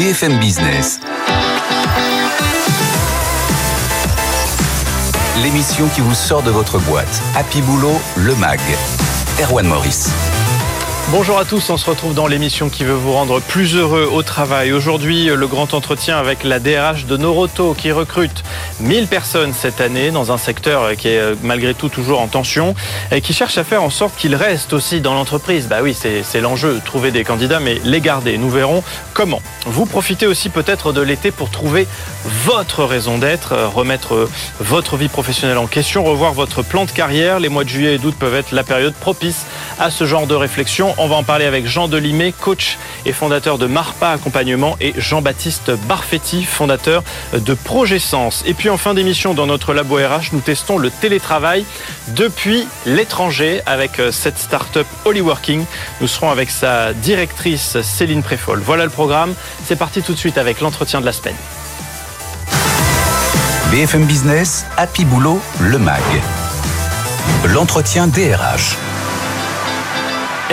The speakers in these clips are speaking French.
BFM Business. L'émission qui vous sort de votre boîte. Happy Boulot, le MAG. Erwan Maurice. Bonjour à tous, on se retrouve dans l'émission qui veut vous rendre plus heureux au travail. Aujourd'hui, le grand entretien avec la DRH de Noroto qui recrute 1000 personnes cette année dans un secteur qui est malgré tout toujours en tension et qui cherche à faire en sorte qu'ils restent aussi dans l'entreprise. Bah oui, c'est l'enjeu, trouver des candidats, mais les garder. Nous verrons comment. Vous profitez aussi peut-être de l'été pour trouver votre raison d'être, remettre votre vie professionnelle en question, revoir votre plan de carrière. Les mois de juillet et d'août peuvent être la période propice à ce genre de réflexion. On va en parler avec Jean Delimé, coach et fondateur de Marpa Accompagnement, et Jean-Baptiste Barfetti, fondateur de Projet Sens. Et puis en fin d'émission, dans notre labo RH, nous testons le télétravail depuis l'étranger avec euh, cette start-up Holyworking. Nous serons avec sa directrice Céline Préfol. Voilà le programme. C'est parti tout de suite avec l'entretien de la semaine. BFM Business, Happy Boulot, le MAG. L'entretien DRH.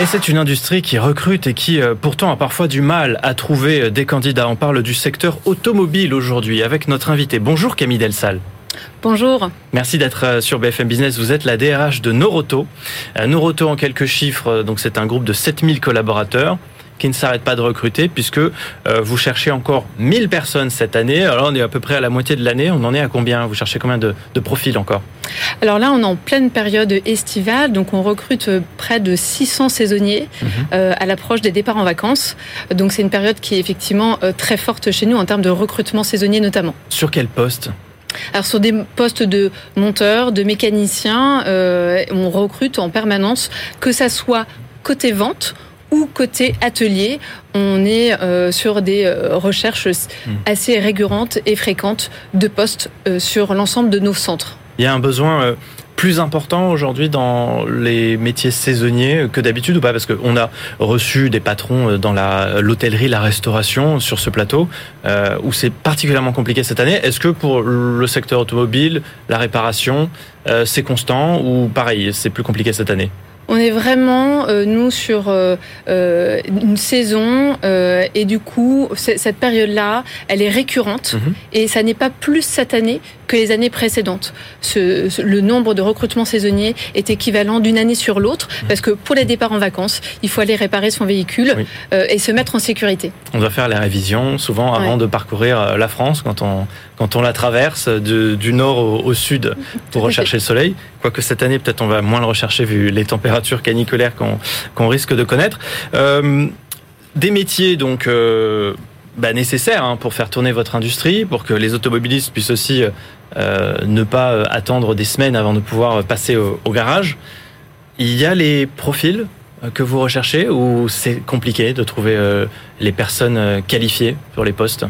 Et c'est une industrie qui recrute et qui euh, pourtant a parfois du mal à trouver euh, des candidats. On parle du secteur automobile aujourd'hui avec notre invité. Bonjour Camille Delsal. Bonjour. Merci d'être euh, sur BFM Business. Vous êtes la DRH de Noroto. Noroto en quelques chiffres, donc c'est un groupe de 7000 collaborateurs qui ne s'arrête pas de recruter puisque euh, vous cherchez encore 1000 personnes cette année. Alors on est à peu près à la moitié de l'année. On en est à combien? Vous cherchez combien de, profils encore? Alors là, on est en pleine période estivale, donc on recrute euh, près de 600 saisonniers mhm. euh, à l'approche des départs en vacances. Donc c'est une période qui est effectivement très forte chez nous en termes de recrutement saisonnier notamment. Sur quel poste? Alors sur des postes de monteurs, de mécaniciens, on recrute en permanence, que ça soit côté vente ou côté atelier, on est euh, sur des euh, recherches hmm. assez récurrentes et fréquentes de postes euh, sur l'ensemble de nos centres. Il y a un besoin plus important aujourd'hui dans les métiers saisonniers que d'habitude ou pas? Parce qu'on a reçu des patrons dans l'hôtellerie, la, restauration sur ce plateau, où c'est particulièrement compliqué cette année. Est-ce que pour le secteur automobile, la réparation, c'est constant ou pareil, c'est plus compliqué cette année? On est vraiment, euh, nous, sur euh, euh, une saison et du coup, cette période-là, elle est récurrente mhm. et ça n'est pas plus cette année que les années précédentes. Ce, le nombre de recrutements saisonniers est équivalent d'une année sur l'autre mhm. parce que pour les départs en vacances, il faut aller réparer son véhicule et se mettre en sécurité. On doit faire les révisions souvent avant de parcourir la France quand on, quand on la traverse du nord au, sud pour rechercher le soleil. Quoique cette année, peut-être on va moins le rechercher vu les températures caniculaires qu'on risque de connaître. Euh, des métiers donc euh, bah, nécessaires hein, pour faire tourner votre industrie, pour que les automobilistes puissent aussi euh, ne pas attendre des semaines avant de pouvoir passer au, au garage. Il y a les profils que vous recherchez ou c'est compliqué de trouver les personnes qualifiées pour les postes?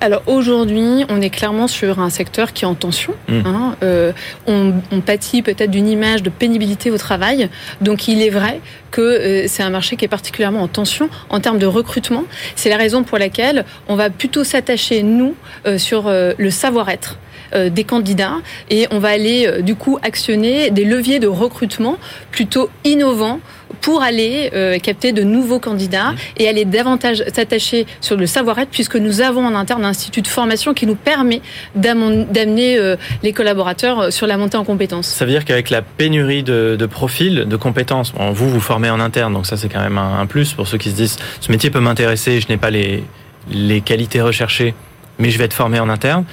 Alors aujourd'hui, on est clairement sur un secteur qui est en tension. Mmh. Hein. Euh, on, on, pâtit peut-être d'une image de pénibilité au travail. Donc il est vrai que euh, c'est un marché qui est particulièrement en tension en termes de recrutement. C'est la raison pour laquelle on va plutôt s'attacher, nous, euh, sur le savoir-être des candidats. Et on va aller du coup actionner des leviers de recrutement plutôt innovants pour aller euh, capter de nouveaux candidats et aller davantage s'attacher sur le savoir-être puisque nous avons en interne un institut de formation qui nous permet d'amener euh, les collaborateurs euh, sur la montée en compétences. Ça veut dire qu'avec la pénurie de, de profils, de compétences, vous vous formez en interne, donc ça c'est quand même un, plus pour ceux qui se disent ce métier peut m'intéresser, je n'ai pas les, les qualités recherchées, mais je vais être formé en interne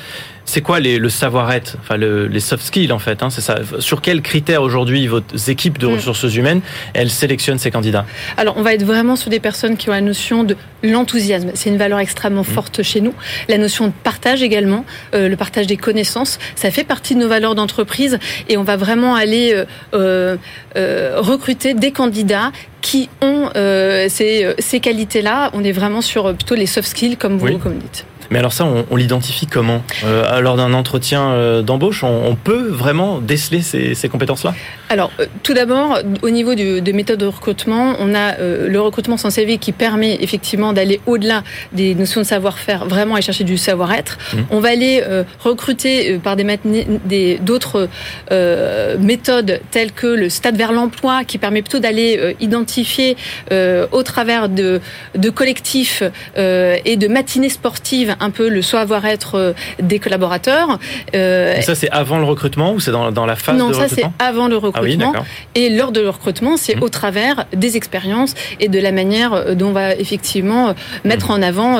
c'est quoi les, le savoir-être, enfin le, les soft skills en fait. Hein, c'est ça. Sur quels critères aujourd'hui vos équipes de mm. ressources humaines elles sélectionnent ces candidats? Alors on va être vraiment sur des personnes qui ont la notion de l'enthousiasme. C'est une valeur extrêmement mm. forte chez nous. La notion de partage également, euh, le partage des connaissances, ça fait partie de nos valeurs d'entreprise et on va vraiment aller euh, euh, euh recruter des candidats qui ont ces, ces qualités-là. On est vraiment sur plutôt les soft skills comme vous, comme dites. Mais alors ça, on, l'identifie comment euh, Lors d'un entretien euh, d'embauche, on, peut vraiment déceler ces, compétences-là? Alors, euh, tout d'abord, au niveau de des méthodes de recrutement, on a le recrutement sans CV qui permet effectivement d'aller au-delà des notions de savoir-faire, vraiment aller chercher du savoir-être. Mmh. On va aller recruter par des d'autres méthodes telles que le stade vers l'emploi, qui permet plutôt d'aller identifier au travers de, de collectifs et de matinées sportives un peu le savoir-être euh, des collaborateurs. Euh, ça, c'est avant le recrutement ou c'est dans, dans, la phase non, de recrutement Non, ça, c'est avant le ah recrutement. et lors de le recrutement, c'est mmh. au travers des expériences et de la manière euh, dont on va effectivement mettre mmh. en avant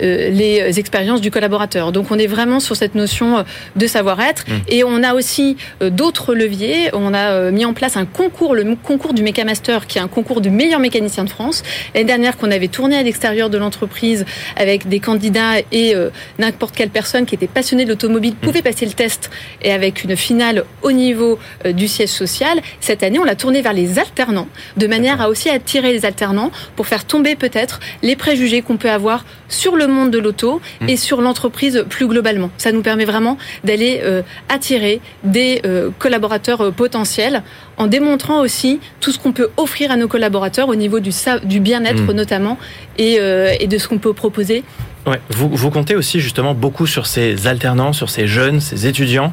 les expériences du collaborateur. Donc, on est vraiment sur cette notion de savoir-être. Mmh. Et on a aussi d'autres leviers. On a mis en place un concours, le concours du Mécamaster, qui est un concours du meilleur mécanicien de France. L'année dernière, qu'on avait tourné à l'extérieur de l'entreprise avec des candidats et euh, n'importe quelle personne qui était passionnée de l'automobile pouvait mm. passer le test et avec une finale au niveau euh, du siège social. Cette année, on l'a tourné vers les alternants de manière à aussi attirer les alternants pour faire tomber peut-être les préjugés qu'on peut avoir sur le monde de l'auto mm. et sur l'entreprise plus globalement. Ça nous permet vraiment d'aller euh, attirer des collaborateurs potentiels en démontrant aussi tout ce qu'on peut offrir à nos collaborateurs au niveau du, du bien-être mm. notamment et, et de ce qu'on peut proposer Ouais. Vous, vous, comptez aussi justement beaucoup sur ces alternants, sur ces jeunes, ces étudiants.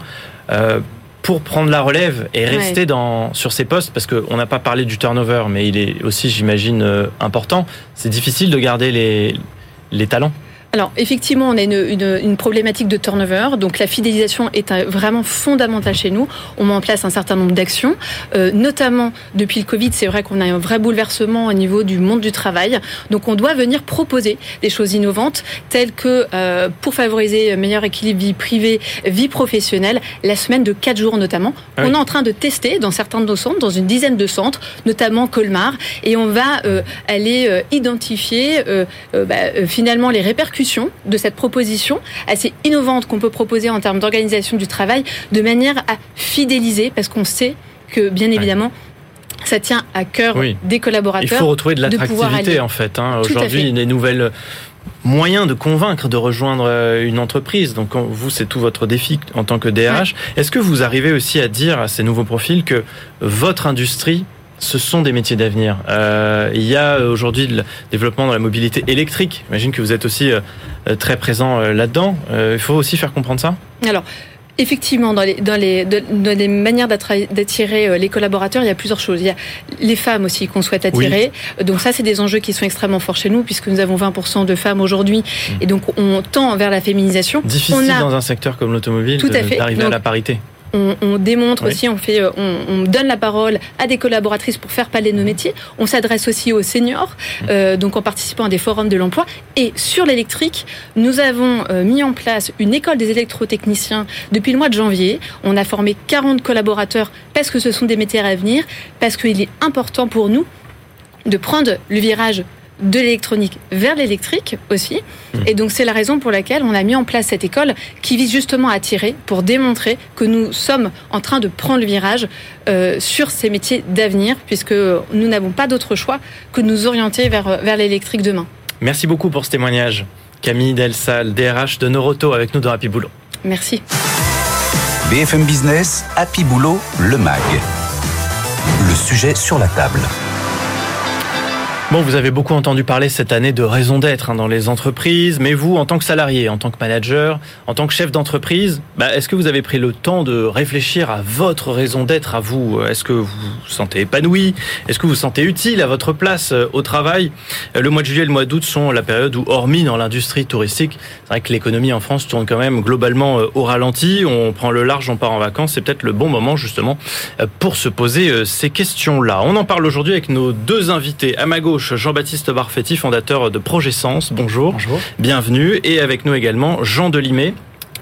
Euh, pour prendre la relève et rester dans, sur ces postes, parce qu'on n'a pas parlé du turnover, mais il est aussi, j'imagine, euh, important, c'est difficile de garder les, les talents alors effectivement, on a une, une, une, problématique de turnover, donc la fidélisation est vraiment fondamentale chez nous. On met en place un certain nombre d'actions, euh, notamment depuis le Covid, c'est vrai qu'on a un vrai bouleversement au niveau du monde du travail. Donc on doit venir proposer des choses innovantes, telles que euh, pour favoriser un meilleur équilibre vie privée, vie professionnelle, la semaine de 4 jours notamment. Ah on est en train de tester dans certains de nos centres, dans une dizaine de centres, notamment Colmar, et on va euh, aller euh, identifier euh, euh, bah, finalement les répercussions de cette proposition assez innovante qu'on peut proposer en termes d'organisation du travail, de manière à fidéliser, parce qu'on sait que, bien évidemment, ça tient à cœur des collaborateurs. Il faut retrouver de l'attractivité en fait. Hein. Aujourd'hui, des nouvelles moyens de convaincre de rejoindre euh, une entreprise. Donc vous, c'est tout votre défi en tant que DRH. Est-ce que vous arrivez aussi à dire à ces nouveaux profils que votre industrie ce sont des métiers d'avenir. Euh, il y a aujourd'hui le développement dans la mobilité électrique. J'imagine que vous êtes aussi euh, très présent euh, là-dedans. il faut aussi faire comprendre ça Alors, Effectivement, dans les, dans les, dans les manières d'attirer les collaborateurs, il y a plusieurs choses. Il y a les femmes aussi qu'on souhaite attirer. Donc ça, c'est des enjeux qui sont extrêmement forts chez nous, puisque nous avons 20% de femmes aujourd'hui. Mmh. Et donc, on tend vers la féminisation. Difficile dans un secteur comme l'automobile d'arriver à la parité on, démontre aussi, on fait, euh, on, donne la parole à des collaboratrices pour faire parler nos métiers. On s'adresse aussi aux seniors, euh, donc en participant à des forums de l'emploi. Et sur l'électrique, nous avons euh, mis en place une école des électrotechniciens depuis le mois de janvier. On a formé 40 collaborateurs parce que ce sont des métiers à venir, parce qu'il est important pour nous de prendre le virage de l'électronique vers l'électrique aussi. Mmh. Et donc c'est la raison pour laquelle on a mis en place cette école qui vise justement à attirer pour démontrer que nous sommes en train de prendre le virage euh, sur ces métiers d'avenir puisque nous n'avons pas d'autre choix que de nous orienter vers, vers l'électrique demain. Merci beaucoup pour ce témoignage. Camille Delsal, DRH de Noroto avec nous dans Happy Boulot. Merci. BFM Business, Happy Boulot, le MAG. Le sujet sur la table. Bon, vous avez beaucoup entendu parler cette année de raison d'être hein, dans les entreprises, mais vous, en tant que salarié, en tant que manager, en tant que chef d'entreprise, bah, est-ce que vous avez pris le temps de réfléchir à votre raison d'être à vous? Est-ce que vous vous sentez épanoui? Est-ce que vous vous sentez utile à votre place euh, au travail? Euh, Le mois de juillet et le mois d'août sont la période où, hormis dans l'industrie touristique, c'est vrai que l'économie en France tourne quand même globalement euh, au ralenti. On prend le large, on part en vacances. C'est peut-être le bon moment justement pour se poser ces questions-là. On en parle aujourd'hui avec nos deux invités. À ma gauche, Jean-Baptiste Barfetti, fondateur de Projet Sens. Bonjour. Bonjour. Bienvenue. Et avec nous également Jean Delimé.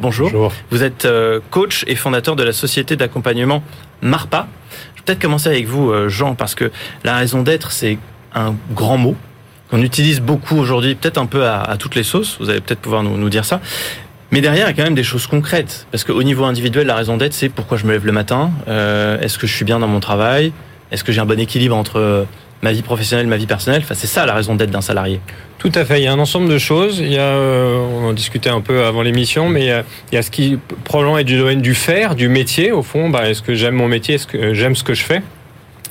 Bonjour. Bonjour. Vous êtes euh, coach et fondateur de la société d'accompagnement Marpa. Je vais peut-être commencer avec vous, euh, Jean, parce que la raison d'être, c'est un grand mot qu'on utilise beaucoup aujourd'hui, peut-être un peu à, toutes les sauces. Vous allez peut-être pouvoir nous, dire ça. Mais derrière, il y a quand même des choses concrètes. Parce qu'au niveau individuel, la raison d'être, c'est pourquoi je me lève le matin. Euh, est-ce que je suis bien dans mon travail Est-ce que j'ai un bon équilibre entre ma vie professionnelle, ma vie personnelle. Enfin, c'est ça la raison d'être d'un salarié. Tout à fait. Il y a un ensemble de choses. Il y a, euh, on en discutait un peu avant l'émission, mais il y, a, ce qui probablement est du domaine du faire, du métier. Au fond, bah, est-ce que j'aime mon métier? Est-ce que j'aime ce que je fais?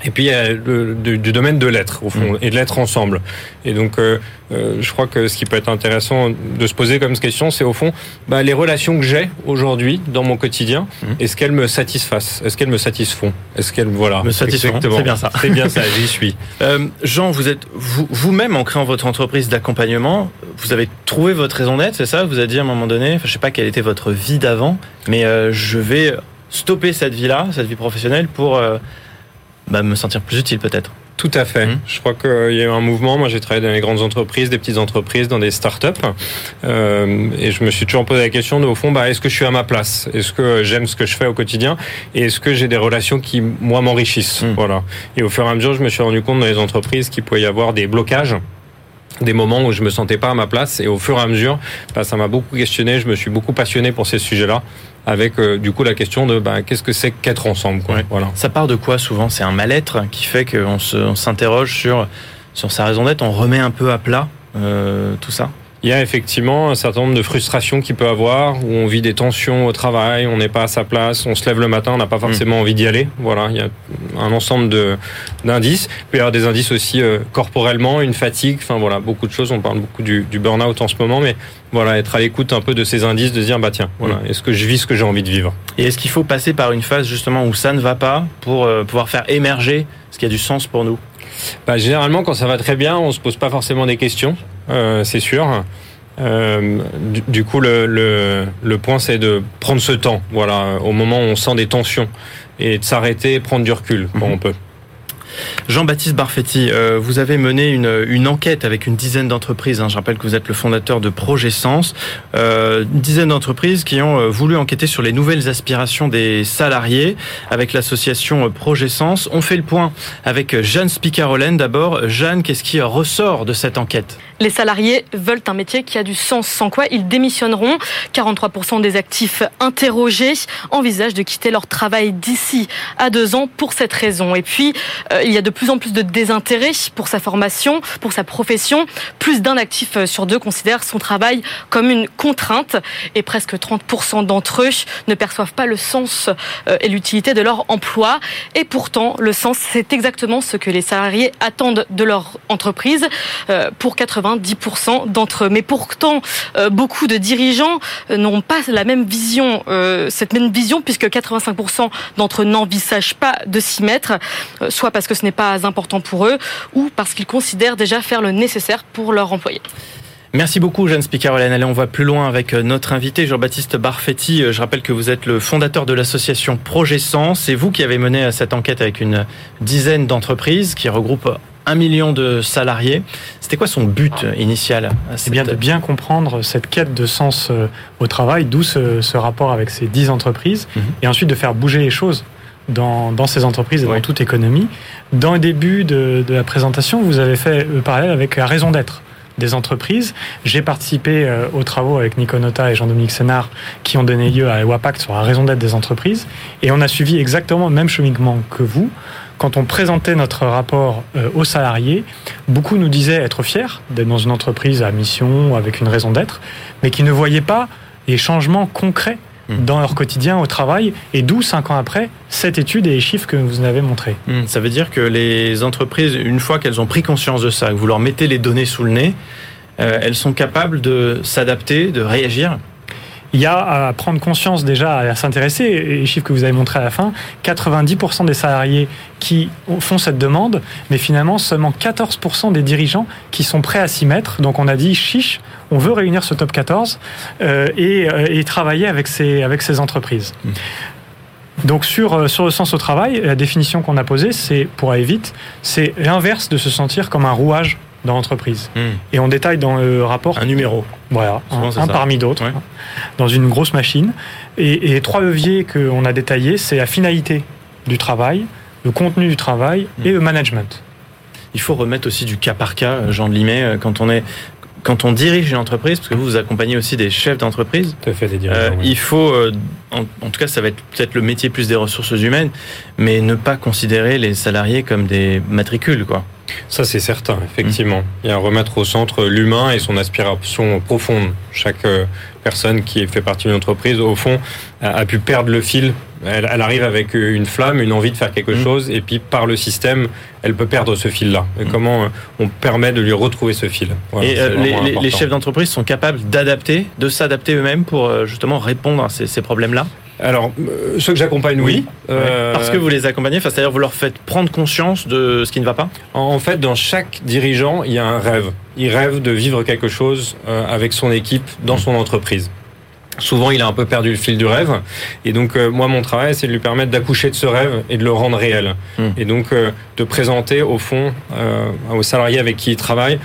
Et puis il y a le, du, domaine de l'être au fond mm. et de l'être ensemble. Et donc euh, euh, je crois que ce qui peut être intéressant de se poser comme question, c'est au fond bah, les relations que j'ai aujourd'hui dans mon quotidien. Mm. Est-ce qu'elles me satisfassent? Est-ce qu'elles me satisfont? Est-ce qu'elles voilà me satisfont C'est bien ça. C'est bien ça. J'y suis. Euh, Jean, vous êtes vous-même en créant votre entreprise d'accompagnement, vous avez trouvé votre raison d'être, c'est ça? Vous avez dit à un moment donné, enfin, je sais pas quelle était votre vie d'avant, mais euh, je vais stopper cette vie-là, cette vie professionnelle pour euh, bah, me sentir plus utile peut-être. Tout à fait. Mmh. Je crois qu'il y a eu un mouvement. Moi, j'ai travaillé dans les grandes entreprises, des petites entreprises, dans des startups, euh, et je me suis toujours posé la question de, au fond, bah, est-ce que je suis à ma place? Est-ce que j'aime ce que je fais au quotidien? Et est-ce que j'ai des relations qui, moi, m'enrichissent? Mmh. Voilà. Et au fur et à mesure, je me suis rendu compte dans les entreprises qu'il pouvait y avoir des blocages des moments où je me sentais pas à ma place et au fur et à mesure, bah, ça m'a beaucoup questionné, je me suis beaucoup passionné pour ces sujets-là avec euh, du coup la question de bah, qu'est-ce que c'est qu'être ensemble. Quoi. Voilà. Ça part de quoi souvent? C'est un mal-être qui fait qu'on s'interroge sur, sur sa raison d'être, on remet un peu à plat euh, tout ça? Il y a effectivement un certain nombre de frustrations qu'il peut avoir, où on vit des tensions au travail, on n'est pas à sa place, on se lève le matin, on n'a pas forcément mm. envie d'y aller. Voilà, il y a un ensemble d'indices. Il peut y avoir des indices aussi euh, corporellement, une fatigue, enfin voilà, beaucoup de choses. On parle beaucoup du, du burn-out en ce moment, mais voilà, être à l'écoute un peu de ces indices, de dire bah tiens, voilà, mm. est-ce que je vis ce que j'ai envie de vivre? Et est-ce qu'il faut passer par une phase justement où ça ne va pas pour euh, pouvoir faire émerger ce qui a du sens pour nous? Bah, généralement, quand ça va très bien, on se pose pas forcément des questions. Euh, c'est sûr. Euh, du, coup, le, le, le point, c'est de prendre ce temps, voilà, au moment où on sent des tensions, et de s'arrêter, prendre du recul quand mhm. on peut. Jean-Baptiste Barfetti, euh, vous avez mené une, enquête avec une dizaine d'entreprises. Hein. Je rappelle que vous êtes le fondateur de Projet Sens. Euh, une dizaine d'entreprises qui ont euh, voulu enquêter sur les nouvelles aspirations des salariés avec l'association Projet Sens. On fait le point avec Jeanne Spicarolène. D'abord, Jeanne, qu'est-ce qui ressort de cette enquête? Les salariés veulent un métier qui a du sens, sans quoi ils démissionneront? 43% des actifs interrogés envisagent de quitter leur travail d'ici à deux ans pour cette raison. Et puis, il y a de plus en plus de désintérêt pour sa formation, pour sa profession. Plus d'un actif euh, sur deux considère son travail comme une contrainte et presque 30% d'entre eux ne perçoivent pas le sens euh, et l'utilité de leur emploi. Et pourtant, le sens, c'est exactement ce que les salariés attendent de leur entreprise euh, pour 90% d'entre eux. Mais pourtant, beaucoup de dirigeants n'ont pas la même vision, cette même vision, puisque 85% d'entre eux n'envisagent pas de s'y mettre, soit parce que ce n'est pas important pour eux ou parce qu'ils considèrent déjà faire le nécessaire pour leurs employés. Merci beaucoup, Jeanne Spicarolène. Allez, on va plus loin avec euh, notre invité, Jean-Baptiste Barfetti. Euh, je rappelle que vous êtes le fondateur de l'association Projet Sens. C'est vous qui avez mené euh, cette enquête avec une dizaine d'entreprises qui regroupent un million de salariés. C'était quoi son but initial C'est bien de bien comprendre cette quête de sens au travail, d'où ce, rapport avec ces dix entreprises, mhm. et ensuite de faire bouger les choses dans, dans ces entreprises et dans toute économie. Dans le début de, de, la présentation, vous avez fait le parallèle avec la raison d'être des entreprises. J'ai participé euh, aux travaux avec Nico Nota et Jean-Dominique Sénard qui ont donné lieu à WAPACT sur la raison d'être des entreprises. Et on a suivi exactement le même cheminement que vous. Quand on présentait notre rapport euh, aux salariés, beaucoup nous disaient être fiers d'être dans une entreprise à mission, avec une raison d'être, mais qui ne voyaient pas les changements concrets Hmm. dans leur quotidien au travail, et d'où, cinq ans après, cette étude et les chiffres que vous avez montrés. Hmm. Ça veut dire que les entreprises, une fois qu'elles ont pris conscience de ça, que vous leur mettez les données sous le nez, euh, elles sont capables de s'adapter, de réagir il y a à prendre conscience déjà, à s'intéresser, les chiffres que vous avez montrés à la fin, 90% des salariés qui font cette demande, mais finalement seulement 14% des dirigeants qui sont prêts à s'y mettre. Donc on a dit, chiche, on veut réunir ce top 14 euh, et, euh, et, travailler avec ces, avec ces entreprises. Mmh. Donc sur, euh, sur le sens au travail, la définition qu'on a posée, c'est, pour aller vite, c'est l'inverse de se sentir comme un rouage dans l'entreprise. Hmm. Et on détaille dans le rapport. Un numéro. Voilà, un, parmi d'autres, dans une grosse machine. Et, et trois leviers qu'on a détaillés, c'est la finalité du travail, le contenu du travail hmm. et le management. Il faut remettre aussi du cas par cas, Jean de Limet, euh, quand on est quand on dirige une entreprise, parce que vous vous accompagnez aussi des chefs d'entreprise, euh, il faut, euh, en, tout cas, ça va être peut-être le métier plus des ressources humaines, mais ne pas considérer les salariés comme des matricules, quoi. Ça, c'est certain, effectivement. Il y a à remettre au centre l'humain et son aspiration profonde. Chaque euh, personne qui fait partie d'une entreprise, au fond, a pu perdre le fil. Elle, arrive avec une flamme, une envie de faire quelque mmh. chose, et puis par le système, elle peut perdre ce fil-là. Et mmh. comment euh, on permet de lui retrouver ce fil? Et euh, les, chefs d'entreprise sont capables d'adapter, de s'adapter eux-mêmes pour justement répondre à ces problèmes-là? Alors, euh, ceux que j'accompagne, oui. Euh, Parce que vous les accompagnez, c'est-à-dire vous leur faites prendre conscience de ce qui ne va pas? En fait, dans chaque dirigeant, il y a un rêve. Il rêve de vivre quelque chose euh, avec son équipe dans son entreprise. Souvent, il a un peu perdu le fil du rêve. Et donc, moi, mon travail, c'est de lui permettre d'accoucher de ce rêve et de le rendre réel. Hmm. Et donc, de présenter, au fond, aux salariés avec qui il travaille,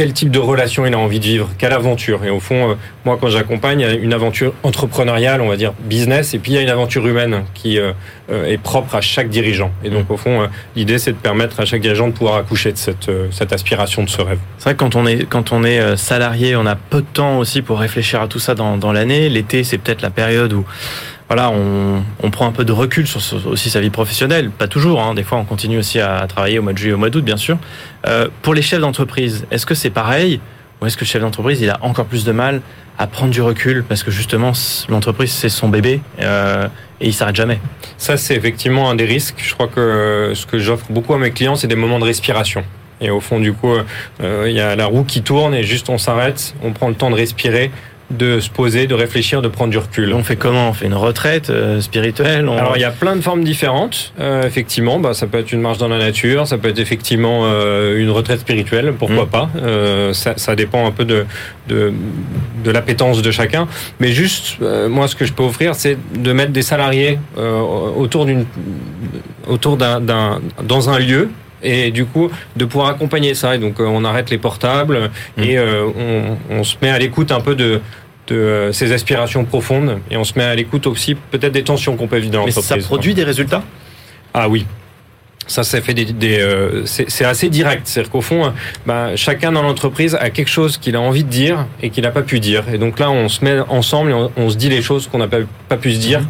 quel type de relation il a envie de vivre, quelle aventure. Et au fond, euh, moi, quand j'accompagne, il y a une aventure entrepreneuriale, on va dire business, et puis il y a une aventure humaine qui euh, euh, est propre à chaque dirigeant. Et donc, au fond, l'idée, c'est de permettre à chaque dirigeant de pouvoir accoucher de cette, cette aspiration, de ce rêve. C'est vrai que quand on est, quand on est salarié, on a peu de temps aussi pour réfléchir à tout ça dans, dans l'année. L'été, c'est peut-être la période où voilà, on, on, prend un peu de recul sur aussi sa vie professionnelle. Pas toujours, hein. des fois on continue aussi à travailler au mois de juillet, au mois d'août, bien sûr. Euh, pour les chefs d'entreprise, est-ce que c'est pareil ou est-ce que le chef d'entreprise il a encore plus de mal à prendre du recul parce que justement l'entreprise c'est son bébé euh, et il s'arrête jamais? Ça c'est effectivement un des risques. Je crois que ce que j'offre beaucoup à mes clients c'est des moments de respiration. Et au fond, du coup, euh, il y a la roue qui tourne et juste on s'arrête, on prend le temps de respirer, de se poser, de réfléchir, de prendre du recul. On fait comment? On fait une retraite euh, spirituelle Alors il y a plein de formes différentes. Euh, effectivement, bah, ça peut être une marche dans la nature, ça peut être effectivement euh, une retraite spirituelle, pourquoi mm. pas. Ça, ça, dépend un peu de, de, de l'appétence de chacun. Mais juste, moi, ce que je peux offrir, c'est de mettre des salariés autour d'une, autour d'un, dans un lieu et du coup de pouvoir accompagner ça. Et donc on arrête les portables mm. et on, on, se met à l'écoute un peu de de euh, ses aspirations profondes et on se met à l'écoute aussi peut-être des tensions qu'on peut vivre dans l'entreprise. ça produit des résultats? Ah oui. Ça, ça fait des, des euh, c'est assez direct. C'est-à-dire qu'au fond, bah, chacun dans l'entreprise a quelque chose qu'il a envie de dire et qu'il n'a pas pu dire. Et donc là, on se met ensemble et on, se dit les choses qu'on n'a pas, pas pu se dire.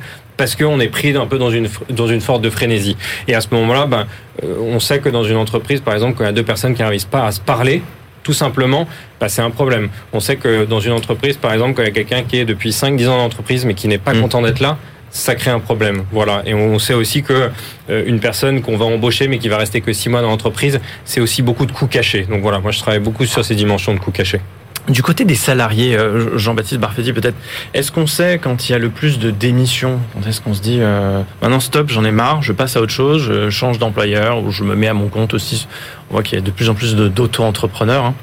Parce qu'on est pris un peu dans une dans une forte de frénésie. Et à ce moment-là, ben, on sait que dans une entreprise, par exemple, quand il y a deux personnes qui n'arrivent pas à se parler, tout simplement, bah, c'est un problème. On sait que dans une entreprise, par exemple, quand il y a quelqu'un qui est depuis 5-10 ans dans l'entreprise mais qui n'est pas mm. content d'être là, ça crée un problème. Voilà. Et on sait aussi que euh, une personne qu'on va embaucher mais qui va rester que 6 mois dans l'entreprise, c'est aussi beaucoup de coûts cachés. Donc voilà, moi je travaille beaucoup sur ces dimensions de coûts cachés. Du côté des salariés, euh, Jean-Baptiste Barfetti peut-être, est-ce qu'on sait quand il y a le plus de démissions? Quand est-ce qu'on se dit euh, maintenant stop, j'en ai marre, je passe à autre chose, je change d'employeur ou je me mets à mon compte aussi? On voit qu'il y a de plus en plus d'auto-entrepreneurs. Hein.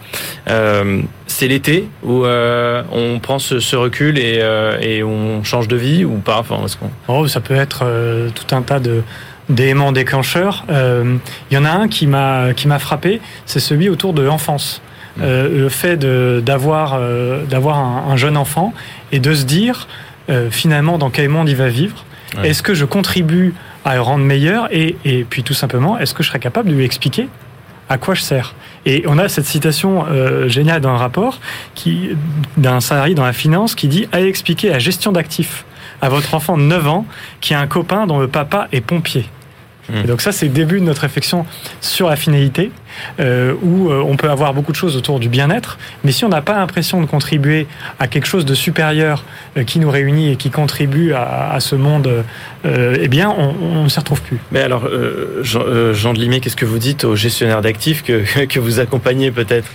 Euh, c'est l'été où on prend ce, recul et, on change de vie ou pas? Enfin, qu'on... oh, Ça peut être tout un tas de d'éléments déclencheurs. Il y en a un qui m'a qui m'a frappé, c'est celui autour de l'enfance. Euh, le fait d'avoir euh, d'avoir un, jeune enfant et de se dire euh, finalement dans quel monde il va vivre. Est-ce que je contribue à le rendre meilleur et, et puis tout simplement, est-ce que je serais capable de lui expliquer à quoi je sers? Et on a cette citation géniale dans un rapport qui d'un salarié dans la finance qui dit allez expliquer la gestion d'actifs à votre enfant de 9 ans qui a un copain dont le papa est pompier. Mmh. Et donc ça, c'est le début de notre réflexion sur la finalité. Euh, où euh, on peut avoir beaucoup de choses autour du bien-être, mais si on n'a pas l'impression de contribuer à quelque chose de supérieur euh, qui nous réunit et qui contribue à, ce monde, eh bien, on ne s'y retrouve plus. Mais alors, Jean, Jean, de Limay, qu'est-ce que vous dites aux gestionnaires d'actifs que, que vous accompagnez peut-être?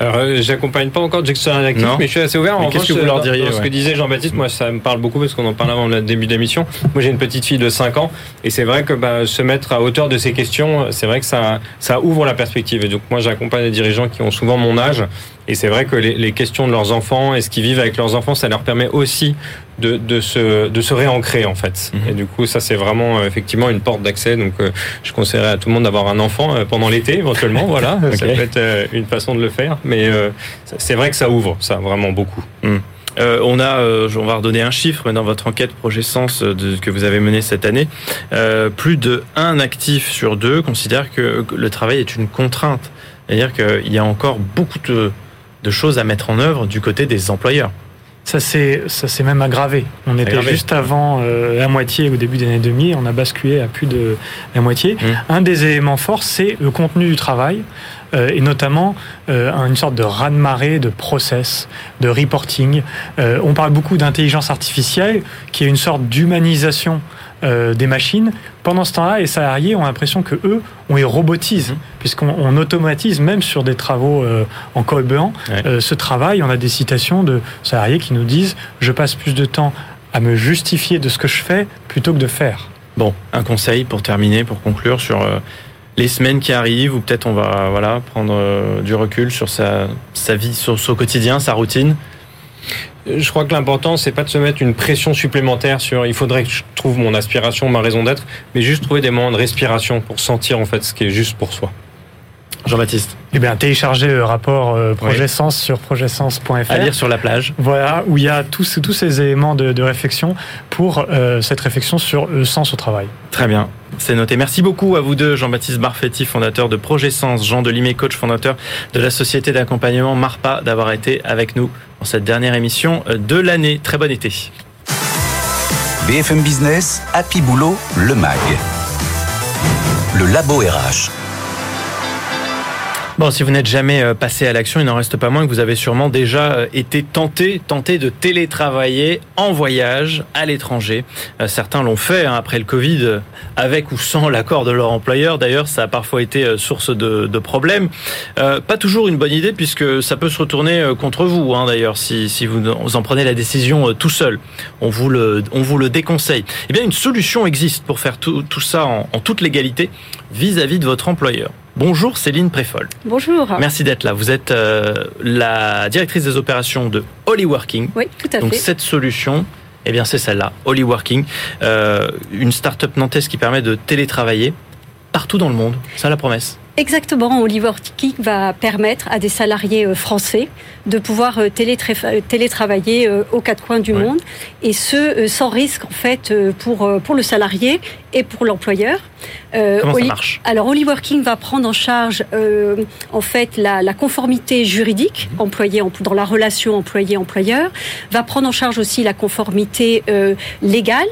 Alors, j'accompagne pas encore de gestionnaires d'actifs, mais je suis assez ouvert. Qu'est-ce que vous leur diriez Ce que disait Jean-Baptiste, moi, ça me parle beaucoup parce qu'on en parlait avant le début de l'émission. Moi, j'ai une petite fille de 5 ans, et c'est vrai que bah, se mettre à hauteur de ces questions, c'est vrai que ça, ça ouvre la perspective et donc moi j'accompagne des dirigeants qui ont souvent mon âge. Et c'est vrai que les, questions de leurs enfants et ce qu'ils vivent avec leurs enfants, ça leur permet aussi de, de, se, de se réancrer en fait. Mhm. Et du coup, ça c'est vraiment euh, effectivement une porte d'accès. Donc euh, je conseillerais à tout le monde d'avoir un enfant euh, pendant l'été éventuellement. voilà, ça peut être une façon de le faire. Mais c'est vrai que ça ouvre, ça vraiment beaucoup. Mhm. Euh, on a, euh, on va redonner un chiffre dans votre enquête Projet Sens euh, que vous avez menée cette année. plus de un actif sur deux considère que le travail est une contrainte. C'est-à-dire qu'il y a encore beaucoup de, choses à mettre en œuvre du côté des employeurs. Ça s'est ça s'est même aggravé. On était juste avant la moitié au début des années 2000, on a basculé à plus de la moitié. Mmh. Un des éléments forts, c'est le contenu du travail. Euh, et notamment euh, une sorte de raz-de-marée de process, de reporting. Euh, on parle beaucoup d'intelligence artificielle, qui est une sorte d'humanisation des machines. Pendant ce temps-là, les salariés ont l'impression que eux, on les robotise, mhm. puisqu'on automatise même sur des travaux en col blanc ce travail. On a des citations de salariés qui nous disent je passe plus de temps à me justifier de ce que je fais plutôt que de faire. Bon, un conseil pour terminer, pour conclure sur les semaines qui arrivent, ou peut-être on va voilà prendre euh, du recul sur sa, sa vie, sur son quotidien, sa routine je crois que l'important, c'est pas de se mettre une pression supplémentaire sur il faudrait que je trouve mon aspiration, ma raison d'être, mais juste trouver des moments de respiration pour sentir en fait ce qui est juste pour soi. Jean-Baptiste Eh bien, téléchargez le rapport euh, Projet Sens sur projetsens.fr. À lire sur la plage. Voilà, où il y a tous, tous ces éléments de, réflexion pour euh, cette réflexion sur le sens au travail. Très bien. C'est noté. Merci beaucoup à vous deux, Jean-Baptiste Barfetti, fondateur de Projet Sens, Jean Delimé, coach fondateur de la société d'accompagnement Marpa, d'avoir été avec nous dans cette dernière émission de l'année. Très bon été. BFM Business, Happy Boulot, le MAG. Le Labo RH. Bon, si vous n'êtes jamais euh, passé à l'action, il n'en reste pas moins que vous avez sûrement déjà euh, été tenté, tenté de télétravailler en voyage à l'étranger. Euh, certains l'ont fait hein, après le Covid, avec ou sans l'accord de leur employeur. D'ailleurs, ça a parfois été source de, de problèmes. pas toujours une bonne idée puisque ça peut se retourner contre vous. Hein, D'ailleurs, si, si vous en prenez la décision tout seul, on vous le, on vous le déconseille. Eh bien, une solution existe pour faire tout, tout ça en, toute légalité vis-à-vis -vis de votre employeur. Bonjour Céline Préfol. Bonjour. Merci d'être là. Vous êtes euh, la directrice des opérations de Hollyworking. Oui, tout à fait. Donc cette solution, eh bien c'est celle-là, Hollyworking, euh, une start-up nantaise qui permet de télétravailler partout dans le monde. Ça la promesse. Exactement, Oliver Tiki va permettre à des salariés euh, français de pouvoir télétravailler aux quatre coins du monde et ce sans risque en fait pour pour le salarié et pour l'employeur. Comment ça marche Alors Working va prendre en charge en fait la, la conformité juridique employée dans la relation employé-employeur, va prendre en charge aussi la conformité légale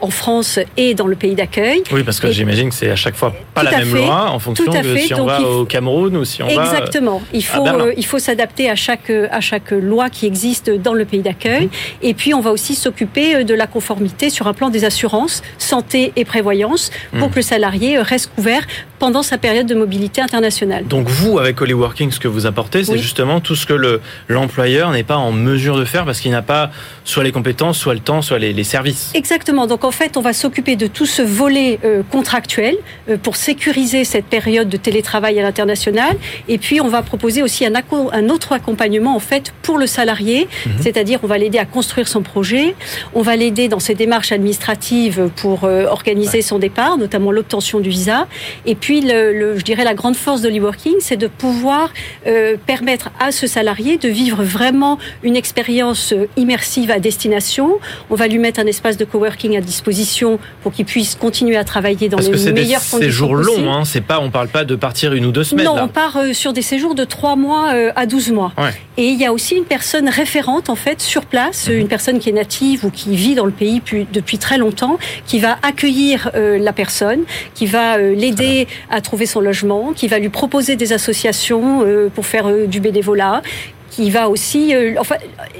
en France et dans le pays d'accueil. Oui, parce que j'imagine que c'est à chaque fois pas la même loi en fonction de si on va au Cameroun ou si on va Exactement. Il faut, euh, il faut s'adapter à chaque, à chaque loi qui existe dans le pays d'accueil. Mhm. Et puis, on va aussi s'occuper euh, de la conformité sur un plan des assurances, santé et prévoyance, pour mhm. que le salarié euh, reste couvert pendant sa période de mobilité internationale. Donc vous, avec Working, ce que vous apportez, c'est justement tout ce que le, l'employeur n'est pas en mesure de faire parce qu'il n'a pas soit les compétences, soit le temps, soit les, les services. Exactement. Donc en fait, on va s'occuper de tout ce volet contractuel pour sécuriser cette période de télétravail travail à l'international. Et puis, on va proposer aussi un, un autre accompagnement, en fait, pour le salarié. Mhm. C'est-à-dire, on va l'aider à construire son projet. On va l'aider dans ses démarches administratives pour euh, organiser son départ, notamment l'obtention du visa. Et puis, le, je dirais, la grande force de l'e-working, c'est de pouvoir euh, permettre à ce salarié de vivre vraiment une expérience euh, immersive à destination. On va lui mettre un espace de coworking à disposition pour qu'il puisse continuer à travailler dans les meilleures conditions. C'est jours longs, hein, c'est pas, on parle pas de partir une ou deux semaines Non, on part euh, sur des séjours de 3 mois euh, à 12 mois. Et il y a aussi une personne référente, en fait, sur place, mhm. une personne qui est native ou qui vit dans le pays depuis très longtemps, qui va accueillir la personne, qui va l'aider à trouver son logement, qui va lui proposer des associations pour faire du bénévolat, qui va aussi. Euh, enfin,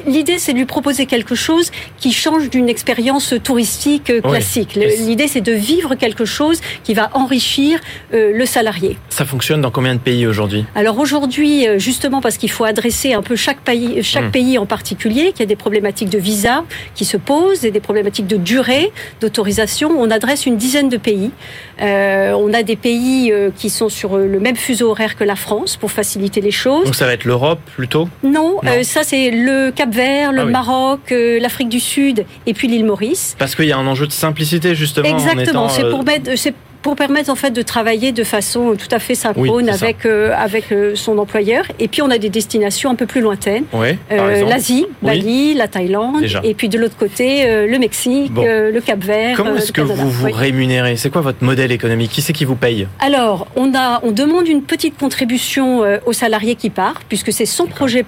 l'idée, c'est de lui proposer quelque chose qui change d'une expérience touristique euh, classique. L'idée, c'est de vivre quelque chose qui va enrichir euh, le salarié. Ça fonctionne dans combien de pays aujourd'hui? Alors aujourd'hui, justement, parce qu'il faut adresser un peu chaque pays, chaque hmm. pays en particulier, qui a des problématiques de visa qui se posent et des problématiques de durée d'autorisation, on adresse une dizaine de pays. on a des pays qui sont sur le même fuseau horaire que la France pour faciliter les choses. Donc ça va être l'Europe plutôt? Non, euh, ça c'est le Cap Vert, le ah Maroc, euh, l'Afrique du Sud et puis l'île Maurice. Parce qu'il y a un enjeu de simplicité justement. Exactement, c'est pour euh, mettre, pour permettre en fait de travailler de façon tout à fait synchrone avec euh, avec euh, son employeur. Et puis on a des destinations un peu plus lointaines, euh, l'Asie, Bali, la Thaïlande, et puis de l'autre côté le Mexique, le Cap-Vert. Comment est-ce que vous vous rémunérez? C'est quoi votre modèle économique? Qui c'est qui vous paye? Alors on a on demande une petite contribution au salarié qui part, puisque c'est son projet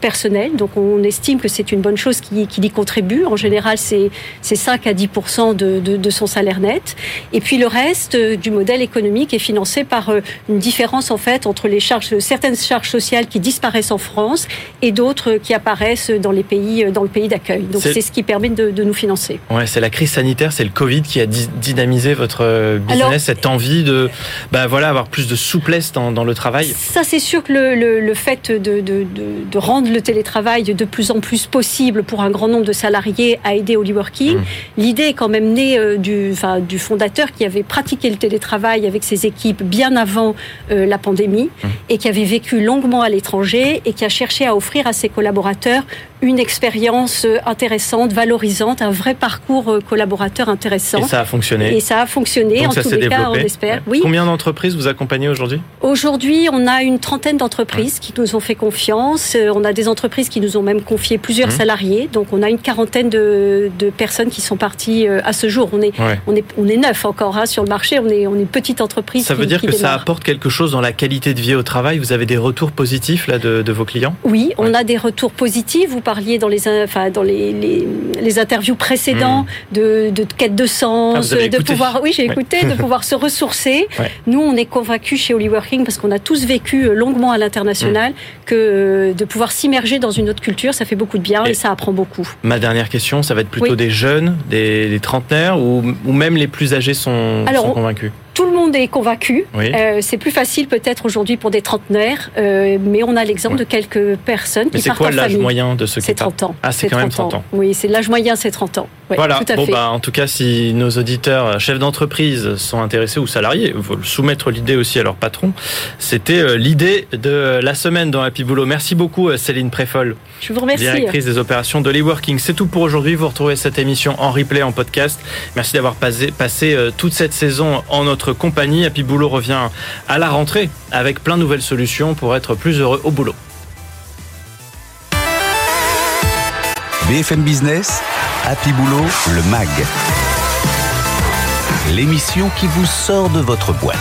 personnel. Donc on estime que c'est une bonne chose qui, qui y contribue. En général, c'est 5 à 10 de, de, de son salaire net. Et puis le reste euh, du modèle économique est financé par euh, une différence en fait entre les charges, certaines charges sociales qui disparaissent en France et d'autres qui apparaissent dans les pays, euh, dans le pays d'accueil. Donc c'est ce qui permet de, de nous financer. Ouais, c'est la crise sanitaire, c'est le Covid qui a dynamisé votre business, cette envie de, bah voilà, avoir plus de souplesse dans, dans le travail. Ça, c'est sûr que le, le, le fait de, de, de, rendre le télétravail de plus en plus possible pour un grand nombre de salariés a aidé au working. Mmh. L'idée est quand même née du, enfin, du fondateur qui avait pratiqué le télétravail avec ses équipes bien avant euh, la pandémie mmh. et qui avait vécu longuement à l'étranger et qui a cherché à offrir à ses collaborateurs une expérience euh, intéressante, valorisante, un vrai parcours euh, collaborateur intéressant. Et ça a fonctionné. Et ça a fonctionné. en tous les cas, on espère. Oui. Combien d'entreprises vous accompagnez aujourd'hui? Aujourd'hui, on a une trentaine d'entreprises qui nous ont fait confiance. On a des entreprises qui nous ont même confié plusieurs mmh. salariés. Donc, on a une quarantaine de, de, personnes qui sont parties à ce jour. On est, on est, on est neuf encore hein, sur le marché. On est, on est une petite entreprise. Ça veut dire que ça apporte quelque chose dans la qualité de vie au travail? Vous avez des retours positifs là de, de vos clients? Oui, on a des retours positifs. Vous parliez dans les, enfin, dans les, les, les interviews précédentes mmh. de, de, quête de sens, ah, de pouvoir. Oui, j'ai écouté, de pouvoir se ressourcer. Nous, on est convaincus chez Working parce qu'on a tous vécu euh, longuement à l'international mmh. que euh, de pouvoir s'immerger dans une autre culture, ça fait beaucoup de bien et, ça apprend beaucoup. Ma dernière question, ça va être plutôt des jeunes, des, des trentenaires ou, ou, même les plus âgés sont, sont convaincus tout le monde est convaincu. Euh, c'est plus facile peut-être aujourd'hui pour des trentenaires, euh, mais on a l'exemple de quelques personnes mais qui partent en famille. C'est quoi l'âge moyen de ceux qui C'est 30 ans. Ah, c'est quand même 30 ans. Oui, c'est l'âge moyen, c'est 30 ans. voilà. bon, Bah, en tout cas, si nos auditeurs, chefs d'entreprise, sont intéressés ou salariés, vous soumettre l'idée aussi à leur patron. C'était euh, l'idée de la semaine dans Happy Boulot. Merci beaucoup, euh, Céline Préfol. Je vous remercie. Directrice des opérations de l'e-working. C'est tout pour aujourd'hui. Vous retrouvez cette émission en replay, en podcast. Merci d'avoir passé, passé toute cette saison en notre compagnie. Happy Boulot revient à la rentrée avec plein de nouvelles solutions pour être plus heureux au boulot. BFM Business, Happy Boulot, le MAG. L'émission qui vous sort de votre boîte.